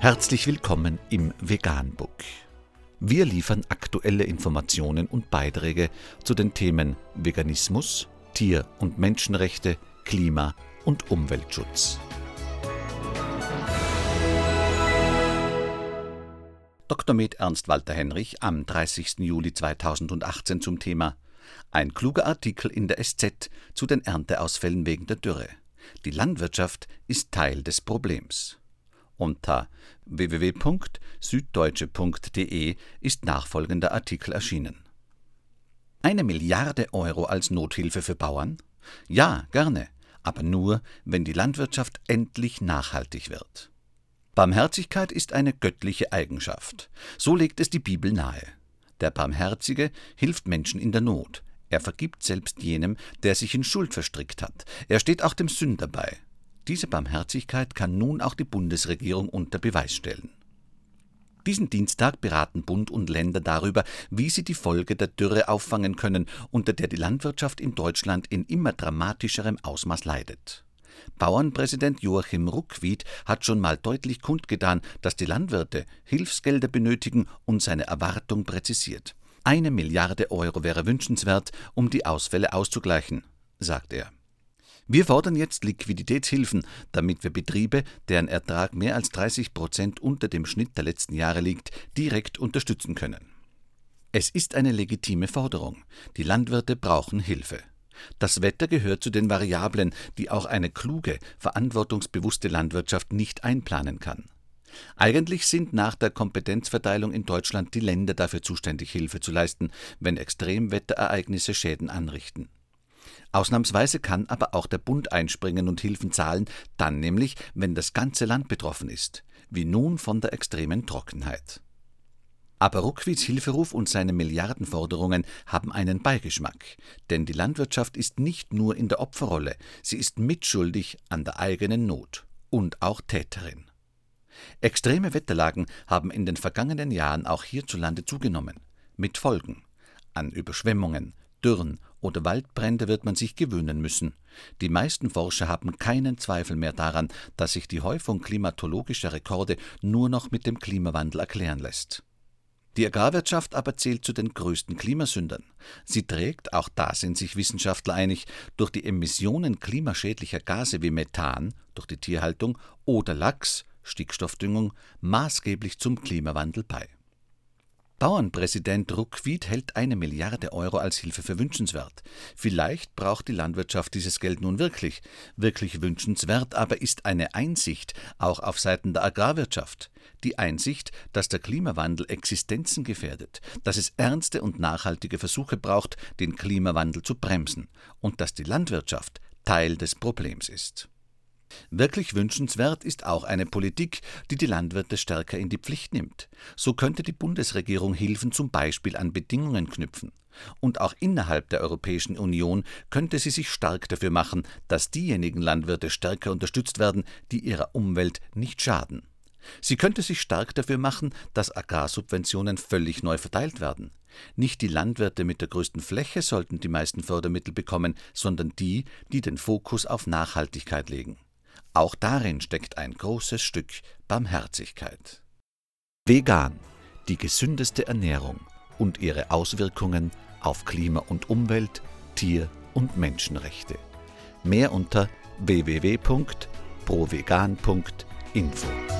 Herzlich willkommen im Veganbook. Wir liefern aktuelle Informationen und Beiträge zu den Themen Veganismus, Tier- und Menschenrechte, Klima- und Umweltschutz. Dr. Med Ernst Walter Henrich am 30. Juli 2018 zum Thema Ein kluger Artikel in der SZ zu den Ernteausfällen wegen der Dürre. Die Landwirtschaft ist Teil des Problems. Unter www.süddeutsche.de ist nachfolgender Artikel erschienen. Eine Milliarde Euro als Nothilfe für Bauern? Ja, gerne, aber nur, wenn die Landwirtschaft endlich nachhaltig wird. Barmherzigkeit ist eine göttliche Eigenschaft. So legt es die Bibel nahe. Der Barmherzige hilft Menschen in der Not. Er vergibt selbst jenem, der sich in Schuld verstrickt hat. Er steht auch dem Sünder bei. Diese Barmherzigkeit kann nun auch die Bundesregierung unter Beweis stellen. Diesen Dienstag beraten Bund und Länder darüber, wie sie die Folge der Dürre auffangen können, unter der die Landwirtschaft in Deutschland in immer dramatischerem Ausmaß leidet. Bauernpräsident Joachim Ruckwied hat schon mal deutlich kundgetan, dass die Landwirte Hilfsgelder benötigen und seine Erwartung präzisiert. Eine Milliarde Euro wäre wünschenswert, um die Ausfälle auszugleichen, sagt er. Wir fordern jetzt Liquiditätshilfen, damit wir Betriebe, deren Ertrag mehr als 30 Prozent unter dem Schnitt der letzten Jahre liegt, direkt unterstützen können. Es ist eine legitime Forderung. Die Landwirte brauchen Hilfe. Das Wetter gehört zu den Variablen, die auch eine kluge, verantwortungsbewusste Landwirtschaft nicht einplanen kann. Eigentlich sind nach der Kompetenzverteilung in Deutschland die Länder dafür zuständig, Hilfe zu leisten, wenn Extremwetterereignisse Schäden anrichten. Ausnahmsweise kann aber auch der Bund einspringen und Hilfen zahlen, dann nämlich, wenn das ganze Land betroffen ist, wie nun von der extremen Trockenheit. Aber Ruckwieds Hilferuf und seine Milliardenforderungen haben einen Beigeschmack, denn die Landwirtschaft ist nicht nur in der Opferrolle, sie ist mitschuldig an der eigenen Not und auch Täterin. Extreme Wetterlagen haben in den vergangenen Jahren auch hierzulande zugenommen, mit Folgen an Überschwemmungen, Dürren oder Waldbrände wird man sich gewöhnen müssen. Die meisten Forscher haben keinen Zweifel mehr daran, dass sich die Häufung klimatologischer Rekorde nur noch mit dem Klimawandel erklären lässt. Die Agrarwirtschaft aber zählt zu den größten Klimasündern. Sie trägt, auch da sind sich Wissenschaftler einig, durch die Emissionen klimaschädlicher Gase wie Methan durch die Tierhaltung oder Lachs, Stickstoffdüngung, maßgeblich zum Klimawandel bei. Bauernpräsident Ruckwied hält eine Milliarde Euro als Hilfe für wünschenswert. Vielleicht braucht die Landwirtschaft dieses Geld nun wirklich. Wirklich wünschenswert aber ist eine Einsicht, auch auf Seiten der Agrarwirtschaft. Die Einsicht, dass der Klimawandel Existenzen gefährdet, dass es ernste und nachhaltige Versuche braucht, den Klimawandel zu bremsen und dass die Landwirtschaft Teil des Problems ist. Wirklich wünschenswert ist auch eine Politik, die die Landwirte stärker in die Pflicht nimmt. So könnte die Bundesregierung Hilfen zum Beispiel an Bedingungen knüpfen. Und auch innerhalb der Europäischen Union könnte sie sich stark dafür machen, dass diejenigen Landwirte stärker unterstützt werden, die ihrer Umwelt nicht schaden. Sie könnte sich stark dafür machen, dass Agrarsubventionen völlig neu verteilt werden. Nicht die Landwirte mit der größten Fläche sollten die meisten Fördermittel bekommen, sondern die, die den Fokus auf Nachhaltigkeit legen. Auch darin steckt ein großes Stück Barmherzigkeit. Vegan, die gesündeste Ernährung und ihre Auswirkungen auf Klima und Umwelt, Tier- und Menschenrechte. Mehr unter www.provegan.info.